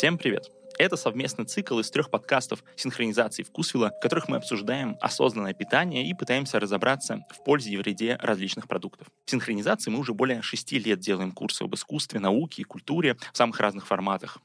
Всем привет! Это совместный цикл из трех подкастов синхронизации Вкусвилла, в которых мы обсуждаем осознанное питание и пытаемся разобраться в пользе и вреде различных продуктов. В синхронизации мы уже более шести лет делаем курсы об искусстве, науке и культуре в самых разных форматах.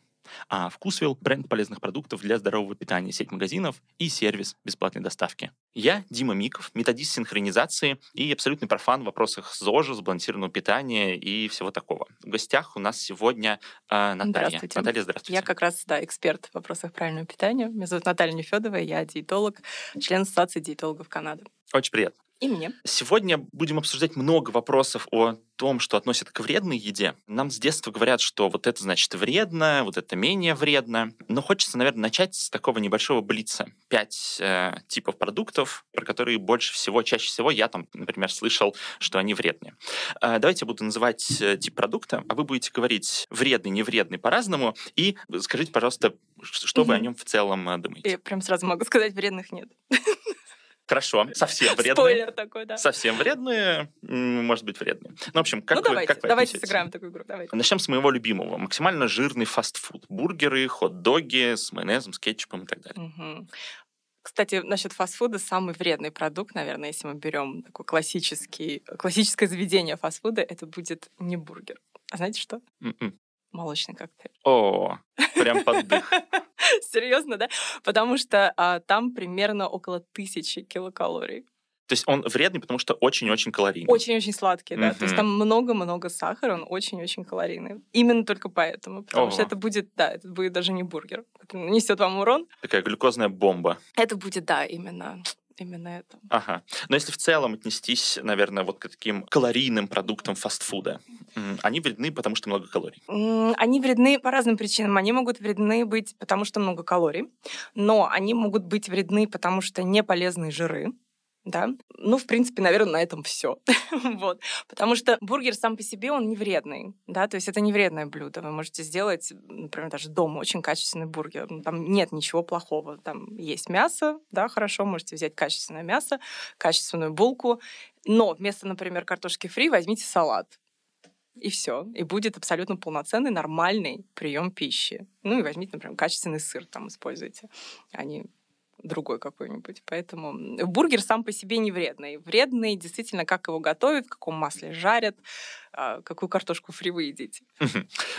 А Вкусвилл — бренд полезных продуктов для здорового питания, сеть магазинов и сервис бесплатной доставки. Я Дима Миков, методист синхронизации и абсолютный профан в вопросах ЗОЖа, сбалансированного питания и всего такого. В гостях у нас сегодня э, Наталья. Здравствуйте. Наталья, здравствуйте. Я как раз, да, эксперт в вопросах правильного питания. Меня зовут Наталья Нефедова, я диетолог, член Ассоциации диетологов Канады. Очень приятно. И мне. Сегодня будем обсуждать много вопросов о том, что относят к вредной еде. Нам с детства говорят, что вот это значит вредно, вот это менее вредно. Но хочется, наверное, начать с такого небольшого блица. Пять э, типов продуктов, про которые больше всего, чаще всего я там, например, слышал, что они вредные. Э, давайте я буду называть э, тип продукта, а вы будете говорить вредный, невредный по-разному. И скажите, пожалуйста, что вы о нем в целом э, думаете. Я прям сразу могу сказать, вредных нет. Хорошо, совсем вредные. Спойлер такой, да. Совсем вредные, может быть, вредные. Ну, в общем, как ну вы, давайте, как вы давайте отнесетесь? сыграем такую игру. Давайте. Начнем с моего любимого. Максимально жирный фастфуд. Бургеры, хот-доги с майонезом, с кетчупом и так далее. Мгм. Кстати, насчет фастфуда самый вредный продукт, наверное, если мы берем классический, классическое заведение фастфуда, это будет не бургер. А знаете что? М-м. Молочный коктейль. О, прям под дых. Серьезно, да? Потому что а, там примерно около тысячи килокалорий. То есть он вредный, потому что очень-очень калорийный. Очень-очень сладкий, да. То есть там много-много сахара, он очень-очень калорийный. Именно только поэтому. Потому что Ого. это будет, да, это будет даже не бургер, который несет вам урон. Такая глюкозная бомба. Это будет, да, именно, именно это. Ага. Но если в целом отнестись, наверное, вот к таким калорийным продуктам фастфуда, они вредны, потому что много калорий. Они вредны по разным причинам. Они могут вредны быть, потому что много калорий, но они могут быть вредны, потому что не полезные жиры. Да? Ну, в принципе, наверное, на этом все. вот. Потому что бургер сам по себе, он не вредный. Да? То есть это не вредное блюдо. Вы можете сделать, например, даже дома очень качественный бургер. Ну, Там нет ничего плохого. Там есть мясо, да, хорошо, можете взять качественное мясо, качественную булку. Но вместо, например, картошки фри возьмите салат и все. И будет абсолютно полноценный, нормальный прием пищи. Ну и возьмите, например, качественный сыр там используйте, а не другой какой-нибудь. Поэтому бургер сам по себе не вредный. Вредный действительно, как его готовят, в каком масле жарят, а, какую картошку фри вы едите.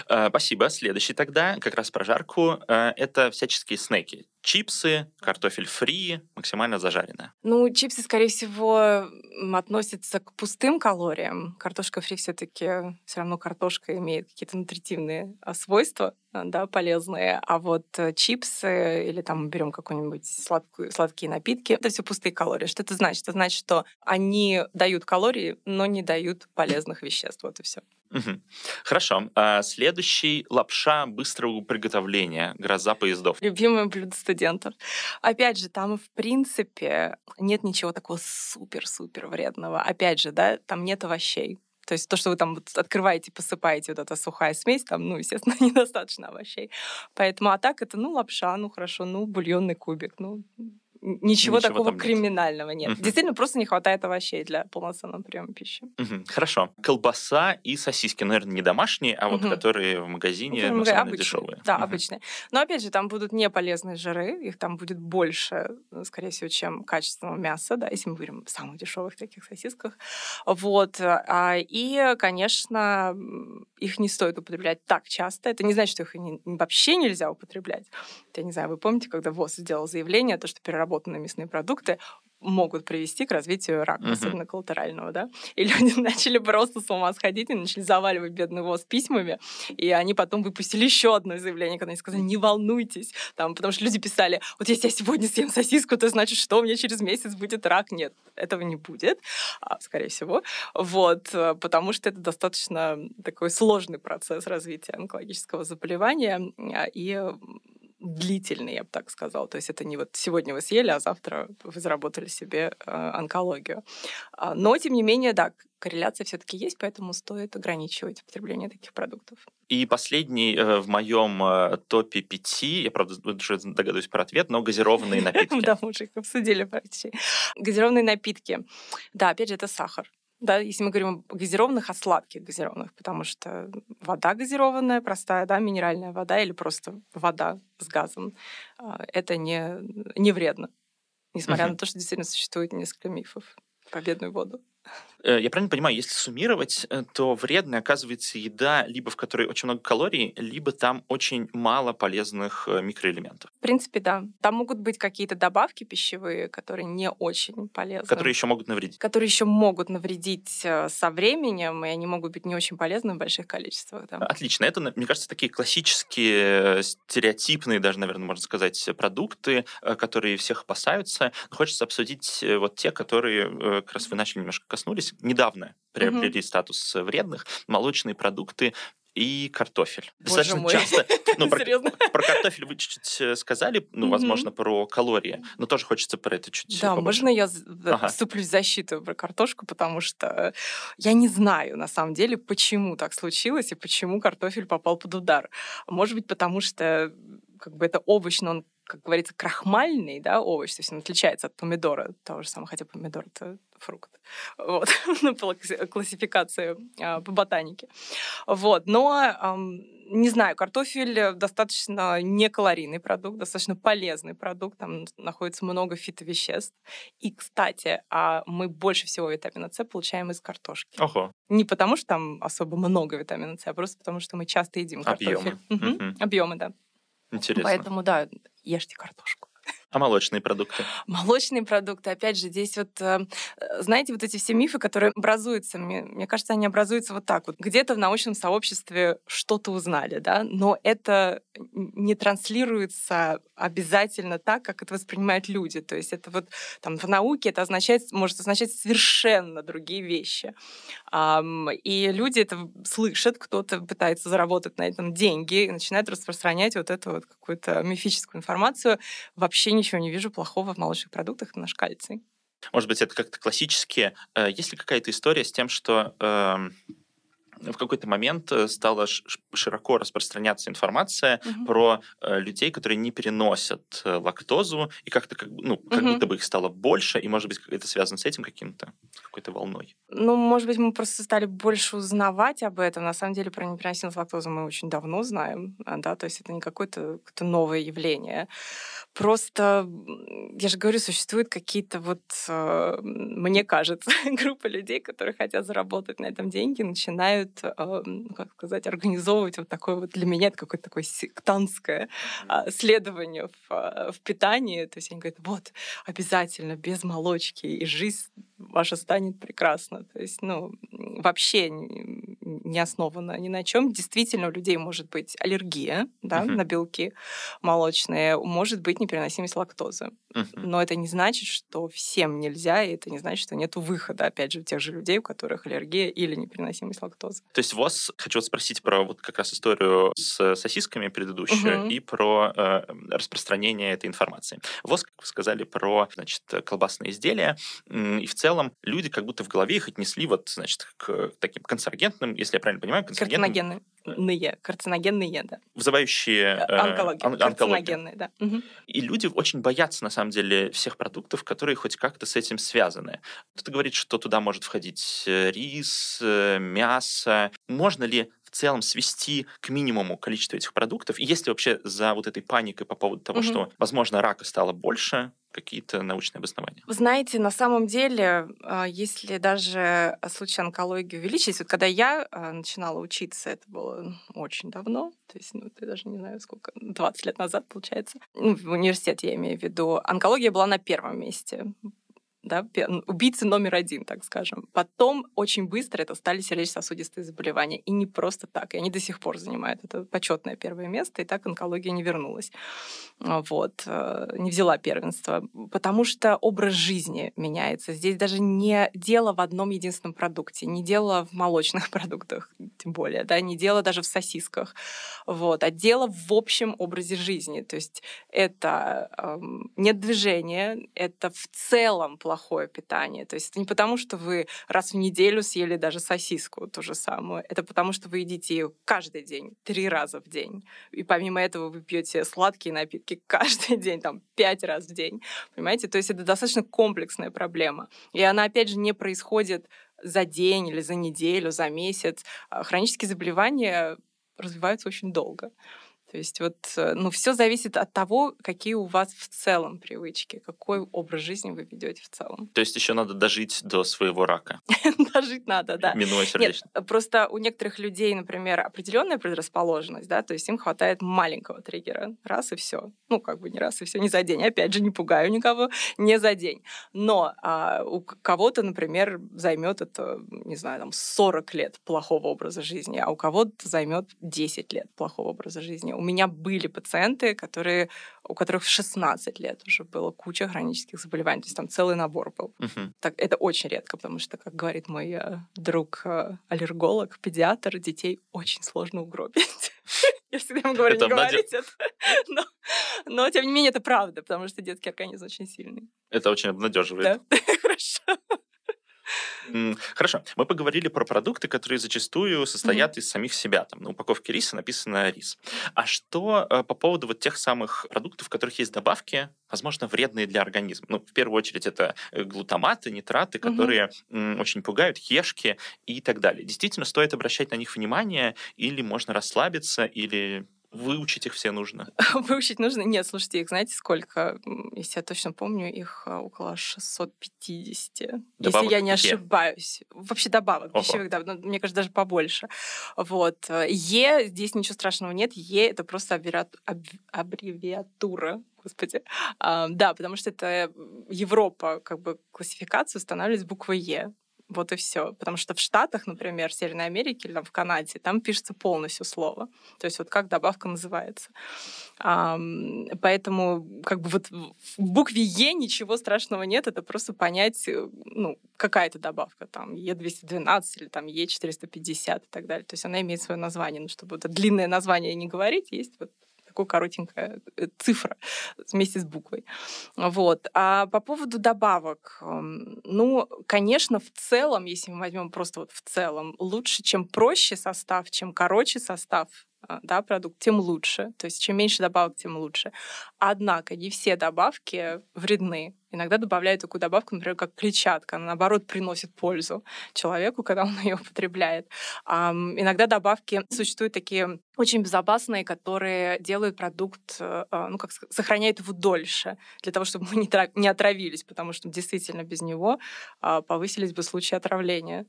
Э, Спасибо. Следующий тогда, как раз про жарку, э, это всяческие снеки. Чипсы, картофель фри, максимально зажаренное. Ну, чипсы, скорее всего, относятся к пустым калориям. Картошка фри все-таки все равно картошка имеет какие-то нутритивные а, свойства, а, да, полезные. А вот э, чипсы или там берем какой-нибудь сладкую, сладкие напитки, это все пустые калории. Что это значит? Это значит, что они дают калории, но не дают полезных веществ. Вот и все. Мгм. Хорошо. А Следующий лапша быстрого приготовления. Гроза поездов. Любимое блюдо студентов. Опять же, там, в принципе, нет ничего такого супер-супер вредного. Опять же, да, там нет овощей. То есть то, что вы там открываете, посыпаете вот эта сухая смесь, там, ну, естественно, недостаточно овощей. Поэтому, а так это, ну, лапша, ну, хорошо, ну, бульонный кубик, ну, ничего, Ничего такого нет. криминального нет. Мгм. Действительно, просто не хватает овощей для полноценного приема пищи. Мгм. Хорошо. Колбаса и сосиски, наверное, не домашние, а вот Мгм. которые в магазине Ну, обычные. дешевые. Да, Мгм. обычные. Но опять же, там будут не полезные жиры, их там будет больше, э, скорее всего, чем качественного мяса, да, если мы говорим о самых дешевых таких сосисках. Вот. а, И, конечно, их не стоит употреблять так часто. Это не значит, что их вообще нельзя употреблять. Я не знаю, вы помните, когда ВОЗ сделал заявление, то, что переработанные мясные продукты могут привести к развитию рака, Мгм. особенно коллатерального, да. И люди начали просто с ума сходить и начали заваливать бедный ВОЗ письмами, и они потом выпустили еще одно заявление, когда они сказали, не волнуйтесь, там, потому что люди писали, вот если я сегодня съем сосиску, то значит, что у меня через месяц будет рак. Нет, этого не будет, а, скорее всего. Вот, э, потому что это достаточно такой сложный процесс развития онкологического заболевания, а, и длительный, я бы так сказала. То есть это не вот сегодня вы съели, а завтра вы заработали себе э, онкологию. А, Но, тем не менее, да, корреляция все-таки есть, поэтому стоит ограничивать потребление таких продуктов. И последний э, в моем э, топе пяти, я, правда, уже догадываюсь про ответ, но газированные напитки. Да, мы уже их обсудили почти. Газированные напитки. Да, опять же, это сахар. Да, если мы говорим о газированных, о сладких газированных, потому что вода газированная, простая, да, минеральная вода или просто вода с газом, а, это не, не вредно, несмотря uh-huh. на то, что действительно существует несколько мифов про бедную воду. Э, я правильно понимаю, если суммировать, э, то вредной оказывается еда, либо в которой очень много калорий, либо там очень мало полезных э, микроэлементов. В принципе, да. Там могут быть какие-то добавки пищевые, которые не очень полезны. Которые еще могут навредить. Которые еще могут навредить со временем, и они могут быть не очень полезны в больших количествах. Да. Отлично. Это, мне кажется, такие классические, стереотипные даже, наверное, можно сказать, продукты, которые всех опасаются. хочется обсудить вот те, которые как раз вы начали немножко коснулись, недавно приобрели угу. статус вредных, молочные продукты и картофель. Боже Достаточно мой. часто. Ну, про, про картофель вы чуть-чуть э, сказали, ну, возможно, про калории, но тоже хочется про это чуть Да, побольше. можно я ага. вступлюсь в защиту про картошку, потому что я не знаю, на самом деле, почему так случилось и почему картофель попал под удар. Может быть, потому что как бы это овощ, но он как говорится, крахмальный, да, овощ, то есть он отличается от помидора, того же самого, хотя помидор — это фрукт. Вот, ну, по классификации а, по ботанике. Вот, но, не знаю, картофель достаточно некалорийный продукт, достаточно полезный продукт, там находится много фитовеществ. И, кстати, а мы больше всего витамина С получаем из картошки. Ого. Не потому, что там особо много витамина С, а просто потому, что мы часто едим картофель. Объемы. Угу. Объемы, да. Интересно. Поэтому, да, ешьте картошку. А молочные продукты? Молочные продукты, опять же, здесь вот, э, знаете, вот эти все мифы, которые образуются, мне, мне кажется, они образуются вот так вот. Где-то в научном сообществе что-то узнали, да, но это не транслируется обязательно так, как это воспринимают люди. То есть это вот там в науке это означает, может означать совершенно другие вещи. И люди это слышат, кто-то пытается заработать на этом деньги и начинает распространять вот эту вот какую-то мифическую информацию. Вообще ничего не вижу плохого в молочных продуктах, наш кальций. Может быть, это как-то классические. Э, есть ли какая-то история с тем, что э, в какой-то момент э, стала широко распространяться информация угу. про э, людей, которые не переносят э, лактозу, и как-то как, ну, как угу. будто бы их стало больше, и, может быть, это связано с этим каким-то, какой-то волной. Ну, может быть, мы просто стали больше узнавать об этом. На самом деле, про непереносимость лактозы мы очень давно знаем, а, да, то есть это не какое-то какое новое явление. Просто, я же говорю, существуют какие-то вот, мне кажется, группа людей, которые хотят заработать на этом деньги, начинают начинают, ну, как сказать, организовывать вот такое вот для меня это какое-то такое сектантское mm-hmm. следование в, а, в питании. То есть они говорят, вот, обязательно без молочки, и жизнь ваша станет прекрасна. То есть, ну, вообще не основано ни на чем. Действительно, у людей может быть аллергия да, uh-huh. на белки молочные, может быть непереносимость лактозы. Uh-huh. Но это не значит, что всем нельзя, и это не значит, что нет выхода, опять же, у тех же людей, у которых аллергия или непереносимость лактозы. То есть вас хочу спросить про вот как раз историю с сосисками предыдущую uh-huh. и про э, распространение этой информации. ВОЗ, как вы сказали, про значит, колбасные изделия, и в целом люди как будто в голове их отнесли вот, значит, к таким канцерогентным если я правильно понимаю, канцерогенные. Карциногенные, карциногенные, да. Вызывающие э, э онкологию. Он- онкологию. да. Угу. И люди очень боятся, на самом деле, всех продуктов, которые хоть как-то с этим связаны. Кто-то говорит, что туда может входить э, рис, э, мясо. Можно ли целом свести к минимуму количество этих продуктов? И есть ли вообще за вот этой паникой по поводу того, угу. что, возможно, рака стало больше, какие-то научные обоснования? Вы знаете, на самом деле, а, если даже случай онкологии увеличить, вот когда я а, начинала учиться, это было очень давно, то есть, ну, я даже не знаю, сколько, 20 лет назад, получается, ну, в университете я имею в виду, онкология была на первом месте да, убийцы номер один, так скажем. Потом очень быстро это стали сердечно-сосудистые заболевания. И не просто так. И они до сих пор занимают это почетное первое место, и так онкология не вернулась. Вот. Э, не взяла первенство. Потому что образ жизни меняется. Здесь даже не дело в одном единственном продукте, не дело в молочных продуктах, тем более, да, не дело даже в сосисках. Вот. А дело в общем образе жизни. То есть это э, нет движения, это в целом плохо плохое питание. То есть это не потому, что вы раз в неделю съели даже сосиску, ту же самую. Это потому, что вы едите ее каждый день, три раза в день. И помимо этого вы пьете сладкие напитки каждый день, там, пять раз в день. Понимаете? То есть это достаточно комплексная проблема. И она, опять же, не происходит за день или за неделю, за месяц. А хронические заболевания развиваются очень долго. То есть вот, э, ну, все зависит от того, какие у вас в целом привычки, какой образ жизни вы ведете в целом. То есть еще надо дожить до своего рака. Дожить надо, да. Минуя сердечно. Нет, просто у некоторых людей, например, определенная предрасположенность, да, то есть им хватает маленького триггера, раз и все. Ну, как бы не раз и все, не за день. Опять же, не пугаю никого, не за день. Но а, у кого-то, например, займет это, не знаю, там 40 лет плохого образа жизни, а у кого-то займет 10 лет плохого образа жизни у меня были пациенты, которые, у которых в 16 лет уже было куча хронических заболеваний. То есть там целый набор был. Мгм. Так, это очень редко, потому что, как говорит мой э, друг э, аллерголог, педиатр, детей очень сложно угробить. Я всегда ему говорю, не говорите это. Но, но, тем не менее, это правда, потому что детский организм очень сильный. Это очень обнадеживает. Да? Хорошо. Хорошо. Мы поговорили про продукты, которые зачастую состоят из самих себя. Там на упаковке риса написано рис. А что э, по поводу вот тех самых продуктов, в которых есть добавки, возможно, вредные для организма? Ну, в первую очередь, это э, глутаматы, нитраты, которые м, очень пугают, ешки и так далее. Действительно, стоит обращать на них внимание, или можно расслабиться, или выучить их все нужно? Выучить нужно? Нет, слушайте, их знаете сколько? Если я точно помню, их а, около 650. Добавок если я не ошибаюсь. Вообще добавок, Ого. пищевых добавок. ну, Мне кажется, даже побольше. Вот. Е, здесь ничего страшного нет. Е — это просто аббревиату- аб- аббревиатура. Господи. А, да, потому что это Европа, как бы классификацию устанавливает с буквой Е. Вот и все. Потому что в Штатах, например, в Северной Америке или там в Канаде, там пишется полностью слово. То есть вот как добавка называется. Поэтому как бы вот в букве Е ничего страшного нет, это просто понять, э, ну, какая это добавка, там, Е212 или там Е450 и так далее. То есть она имеет свое название, но чтобы это длинное название не говорить, есть вот такая коротенькая э, цифра вместе с буквой. Вот. А по поводу добавок, эм, ну, конечно, в целом, если мы возьмем просто вот в целом, лучше, чем проще состав, чем короче состав, да, продукт, тем лучше. То есть чем меньше добавок, тем лучше. Однако не все добавки вредны. Иногда добавляют такую добавку, например, как клетчатка. Она, наоборот, приносит пользу человеку, когда он ее употребляет. Ам, иногда добавки существуют такие очень безопасные, которые делают продукт, э, а, ну, как сохраняют его дольше, для того, чтобы мы не, не отравились, потому что действительно без него а, повысились бы случаи отравления.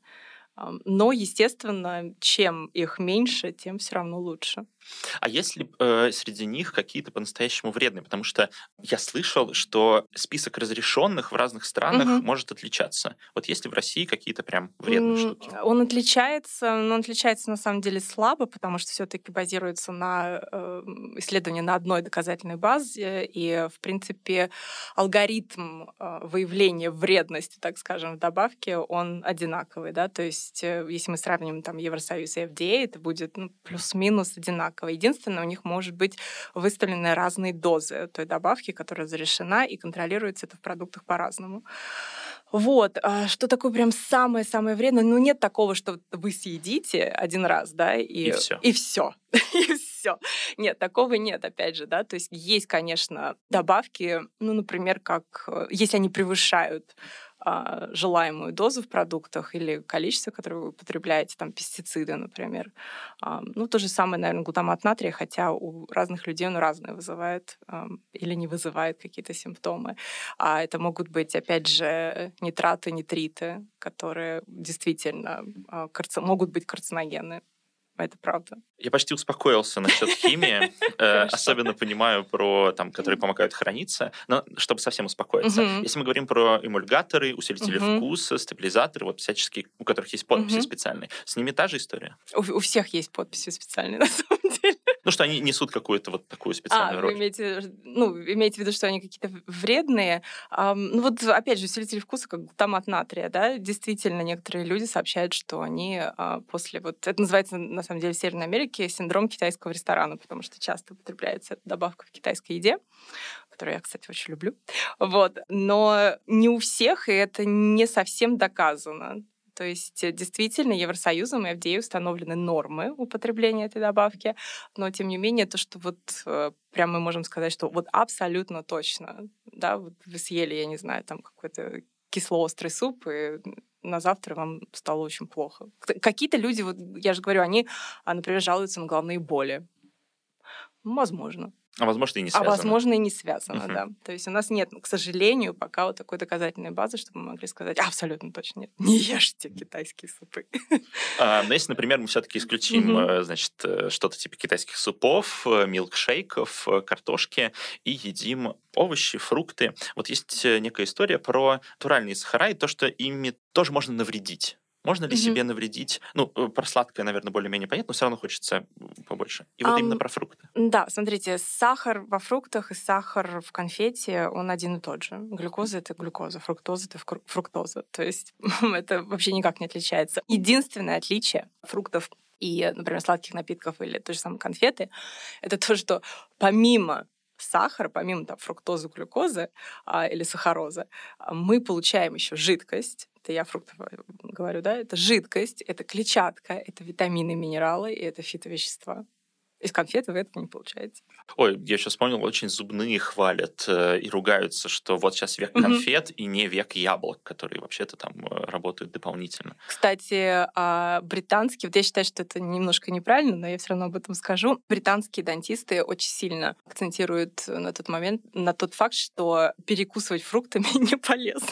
Но, естественно, чем их меньше, тем все равно лучше. А есть ли э, среди них какие-то по-настоящему вредные? Потому что я слышал, что список разрешенных в разных странах Мгм. может отличаться. Вот есть ли в России какие-то прям вредные М, штуки? Он отличается, но он отличается на самом деле слабо, потому что все-таки базируется на э, исследовании на одной доказательной базе, и, в принципе, алгоритм э, выявления вредности, так скажем, в добавке, он одинаковый, да, то есть э, если мы сравним там Евросоюз и FDA, это будет ну, плюс-минус одинаково. Единственное, у них может быть выставлены разные дозы той добавки, которая разрешена, и контролируется это в продуктах по-разному. Вот, а что такое прям самое-самое вредное? Ну, нет такого, что вы съедите один раз, да, и, И всё. И все. И все. Нет, такого нет, опять же, да. То есть есть, конечно, добавки, ну, например, как э, если они превышают а, желаемую дозу в продуктах или количество, которое вы употребляете, там, пестициды, например. А, Ну, то же самое, наверное, глутамат натрия, хотя у разных людей он разное вызывает или не вызывает какие-то симптомы. А это могут быть, опять же, нитраты, нитриты, которые действительно а, могут быть карциногенны. Это правда. Я почти успокоился насчет химии. Э. Особенно понимаю про, там, которые помогают храниться. Но чтобы совсем успокоиться. Если мы говорим про эмульгаторы, усилители вкуса, стабилизаторы, вот всяческие, у которых есть подписи специальные, с ними та же история? У, всех есть подписи специальные, на самом. Ну, что они несут какую-то вот такую А, специальную вы роль. имеете, ну, имеете в виду, что они какие-то вредные. Ам, ну вот, опять же, усилитель вкуса, как глутамат натрия, да, действительно, некоторые люди сообщают, что они а, после вот... Это называется, на самом деле, в Северной Америке синдром китайского ресторана, потому что часто употребляется эта добавка в китайской еде, которую я, кстати, очень люблю. Вот. Но не у всех, и это не совсем доказано. То есть э, действительно Евросоюзом и FDA установлены нормы употребления этой добавки, но тем не менее то, что вот э, прям мы можем сказать, что вот абсолютно точно, да, вот вы съели, я не знаю, там какой-то кисло-острый суп, и на завтра вам стало очень плохо. Какие-то люди, вот я же говорю, они, а, например, жалуются на головные боли. Возможно. А возможно, и не связано. А возможно, и не связано, uh-huh. да. То есть у нас нет, к сожалению, пока вот такой доказательной базы, чтобы мы могли сказать, абсолютно точно нет, не ешьте китайские супы. А, но если, например, мы все-таки исключим, uh-huh. значит, э, что-то типа китайских супов, э, милкшейков, картошки и едим овощи, фрукты. Вот есть некая история про натуральные сахара и то, что ими тоже можно навредить. Можно ли mm-hmm. себе навредить? Ну, э, про сладкое, наверное, более-менее понятно, но все равно хочется побольше. И вот um, именно про фрукты. Да, смотрите, сахар во фруктах и сахар в конфете, он один и тот же. Глюкоза — это глюкоза, фруктоза — это фруктоза. То есть это вообще никак не отличается. Единственное отличие фруктов и, например, сладких напитков или той же самой конфеты, это то, что помимо сахара, помимо там, фруктозы, глюкозы а, или сахарозы, а, мы получаем еще жидкость, это я фруктов говорю, да, это жидкость, это клетчатка, это витамины, минералы и это фитовещества. Из конфеты вы этого не получаете. Ой, я сейчас вспомнил, очень зубные хвалят э, и ругаются, что вот сейчас век конфет mm-hmm. и не век яблок, которые вообще-то там э, работают дополнительно. Кстати, а британские, вот я считаю, что это немножко неправильно, но я все равно об этом скажу. Британские дантисты очень сильно акцентируют на тот момент, на тот факт, что перекусывать фруктами не полезно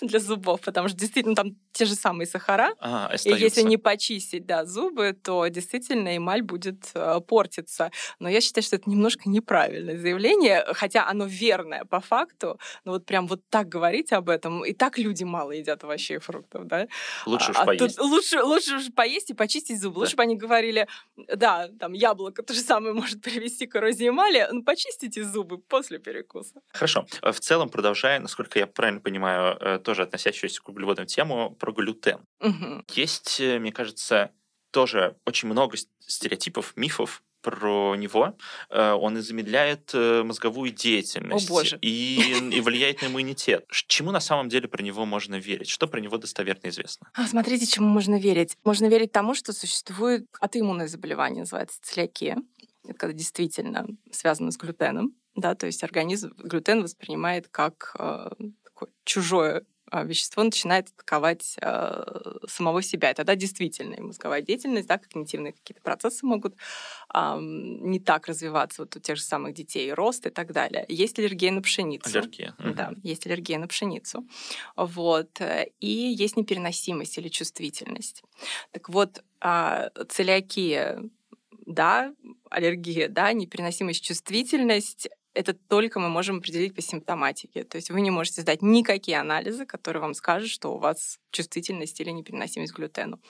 для зубов, потому что действительно там те же самые сахара. А, и если не почистить да, зубы, то действительно эмаль будет э, портиться. Но я считаю, что это немножко неправильное заявление, хотя оно верное по факту. Но вот прям вот так говорить об этом, и так люди мало едят овощей и фруктов, да? Лучше уж а, поесть. Тут лучше, лучше уж поесть и почистить зубы. Да. Лучше бы они говорили, да, там яблоко то же самое может привести к эрозии эмали, но почистите зубы после перекуса. Хорошо. В целом, продолжая, насколько я правильно понимаю, э, тоже относящуюся к углеводам тему, про глютен. Угу. Есть, э, мне кажется, тоже очень много стереотипов, мифов про него. Э, он и замедляет э, мозговую деятельность. О, боже. И, и влияет на иммунитет. Чему на самом деле про него можно верить? Что про него достоверно известно? А, смотрите, чему можно верить. Можно верить тому, что существует атоиммунное заболевание, называется целиакия. Это когда действительно связано с глютеном. Да, то есть организм глютен воспринимает как э, такое чужое вещество начинает атаковать э, самого себя. И тогда действительно и мозговая деятельность, да, когнитивные какие-то процессы могут э, не так развиваться вот у тех же самых детей, рост и так далее. Есть аллергия на пшеницу. Аллергия. Да, есть аллергия на пшеницу. Вот. И есть непереносимость или чувствительность. Так вот, э, целиакия да, аллергия, да, непереносимость, чувствительность это только мы можем определить по симптоматике. То есть вы не можете сдать никакие анализы, которые вам скажут, что у вас чувствительность или непереносимость к глютену.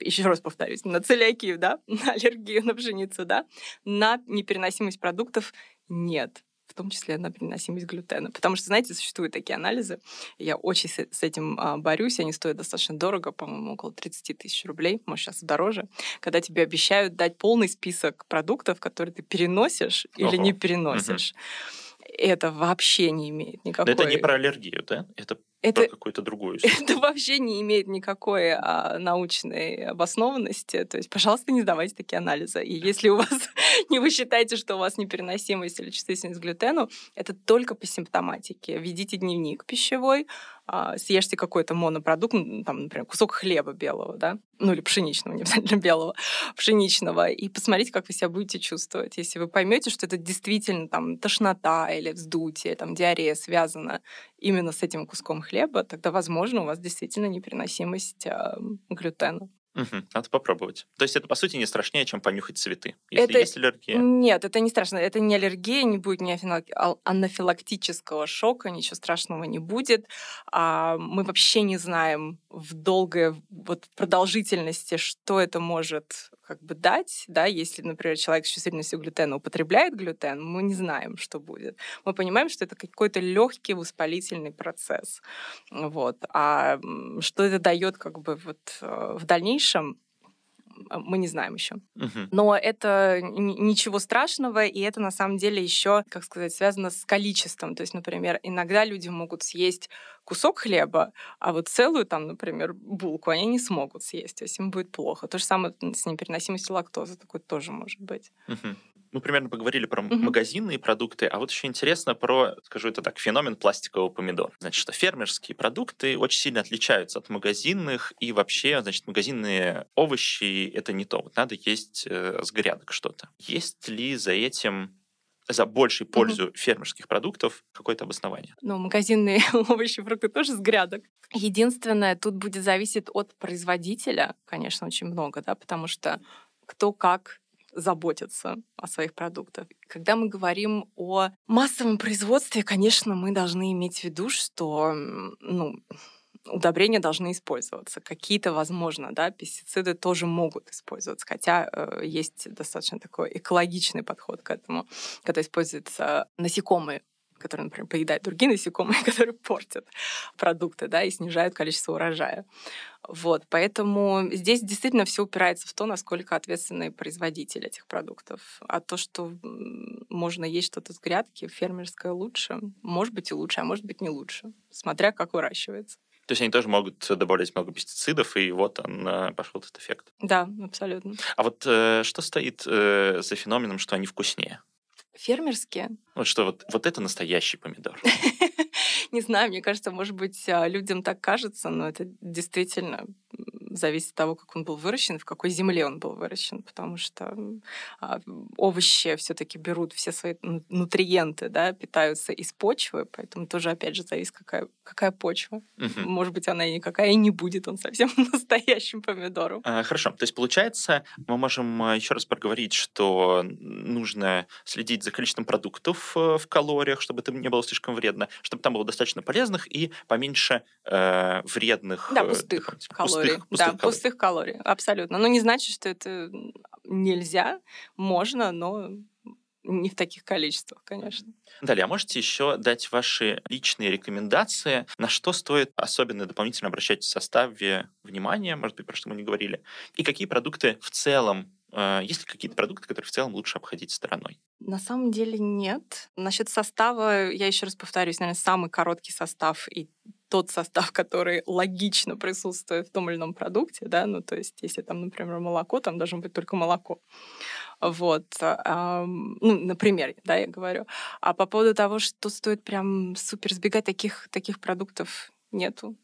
Еще раз повторюсь, на целиакию, да, на аллергию на пшеницу, да, на непереносимость продуктов нет том числе на переносимость глютена. Потому что, знаете, существуют такие анализы, я очень с, этим а, борюсь, они стоят достаточно дорого, по-моему, около 30 тысяч рублей, может, сейчас дороже, когда тебе обещают дать полный список продуктов, которые ты переносишь или Ого. не переносишь. Угу. Это вообще не имеет никакой... Но это не про аллергию, да? Это это, про какую-то другую Это вообще не имеет никакой а, научной обоснованности. То есть, пожалуйста, не сдавайте такие анализы. И если у вас не вы считаете, что у вас непереносимость или чувствительность к глютену, это только по симптоматике. Ведите дневник пищевой, а, съешьте какой-то монопродукт, там, например, кусок хлеба белого, да, ну или пшеничного, не обязательно белого, пшеничного, и посмотрите, как вы себя будете чувствовать. Если вы поймете, что это действительно там тошнота или вздутие, там диарея связана именно с этим куском хлеба, тогда, возможно, у вас действительно непереносимость э, глютена. Угу, надо попробовать. То есть это, по сути, не страшнее, чем понюхать цветы, если это... есть аллергия? Нет, это не страшно. Это не аллергия, не будет ни анафилактического шока, ничего страшного не будет. А мы вообще не знаем в долгой вот, продолжительности, что это может как бы дать, да, если, например, человек с чувствительностью глютена употребляет глютен, мы не знаем, что будет. Мы понимаем, что это какой-то легкий воспалительный процесс. Вот. А что это дает как бы вот э, в дальнейшем, мы не знаем еще. Угу. Но это ничего страшного, и это на самом деле еще, как сказать, связано с количеством. То есть, например, иногда люди могут съесть кусок хлеба, а вот целую там, например, булку они не смогут съесть, то есть им будет плохо. То же самое с непереносимостью лактозы, такое тоже может быть. Угу. Мы примерно поговорили про угу. магазинные продукты, а вот еще интересно про, скажу это так, феномен пластикового помидора. Значит, что фермерские продукты очень сильно отличаются от магазинных, и вообще, значит, магазинные овощи — это не то. Вот надо есть э, с грядок что-то. Есть ли за этим за большей пользу угу. фермерских продуктов какое-то обоснование? Ну, магазинные овощи, фрукты тоже с грядок. Единственное, тут будет зависеть от производителя, конечно, очень много, да, потому что кто как заботится о своих продуктах. Когда мы говорим о массовом производстве, конечно, мы должны иметь в виду, что ну, удобрения должны использоваться. Какие-то, возможно, да, пестициды тоже могут использоваться, хотя э, есть достаточно такой экологичный подход к этому, когда используются насекомые которые, например, поедают другие насекомые, которые портят продукты, да, и снижают количество урожая. Вот, поэтому здесь действительно все упирается в то, насколько ответственный производитель этих продуктов. А то, что можно есть что-то с грядки, фермерское лучше, может быть и лучше, а может быть не лучше, смотря как выращивается. То есть они тоже могут добавлять много пестицидов, и вот он э, пошел этот эффект. Да, абсолютно. А вот э, что стоит э, за феноменом, что они вкуснее? Фермерские? Вот что вот, вот это настоящий помидор. Не знаю, мне кажется, может быть, а, людям так кажется, но это действительно зависит от того, как он был выращен, в какой земле он был выращен, потому что а, овощи все-таки берут все свои нутриенты, да, питаются из почвы, поэтому тоже, опять же, зависит, какая, какая почва. Угу. Может быть, она и никакая и не будет, он совсем настоящим помидором. А, хорошо, то есть, получается, мы можем а, еще раз проговорить, что нужно следить за количеством продуктов э, в калориях, чтобы это не было слишком вредно, чтобы там было достаточно полезных и поменьше э, вредных... Да, э, пустых э, калорий. Пустых, пустых да, калорий. пустых калорий, абсолютно. Но не значит, что это нельзя, можно, но не в таких количествах, конечно. Далее, а можете еще дать ваши личные рекомендации, на что стоит особенно дополнительно обращать в составе внимания, может быть, про что мы не говорили, и какие продукты в целом есть ли какие-то продукты, которые в целом лучше обходить стороной? На самом деле нет. Насчет состава, я еще раз повторюсь, наверное, самый короткий состав и тот состав, который логично присутствует в том или ином продукте, да, ну, то есть, если там, например, молоко, там должно быть только молоко. Вот, а, ну, например, да, я говорю. А по поводу того, что стоит прям супер сбегать, таких, таких продуктов нету.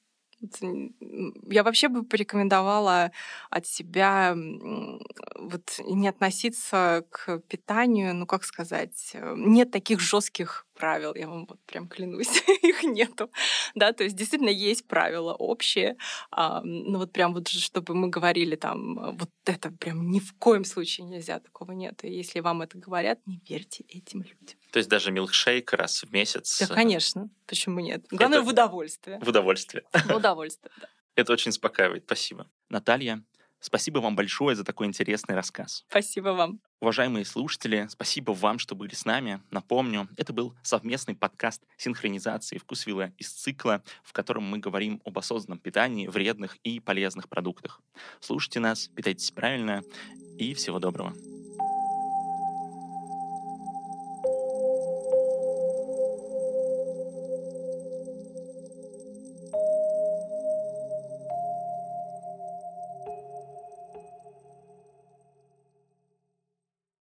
Я вообще бы порекомендовала от себя вот не относиться к питанию, ну как сказать, э, нет таких жестких правил, я вам вот прям клянусь, их нету, да, то есть действительно есть правила общие, а, ну вот прям вот чтобы мы говорили там, вот это прям ни в коем случае нельзя, такого нет, и если вам это говорят, не верьте этим людям. То есть даже милкшейк раз в месяц? Да, конечно, почему нет? Главное это... в удовольствие. В удовольствие. В удовольствие, да. Это очень успокаивает, спасибо. Наталья, Спасибо вам большое за такой интересный рассказ. Спасибо вам. Уважаемые слушатели, спасибо вам, что были с нами. Напомню, это был совместный подкаст синхронизации вкусвилла из цикла, в котором мы говорим об осознанном питании, вредных и полезных продуктах. Слушайте нас, питайтесь правильно и всего доброго.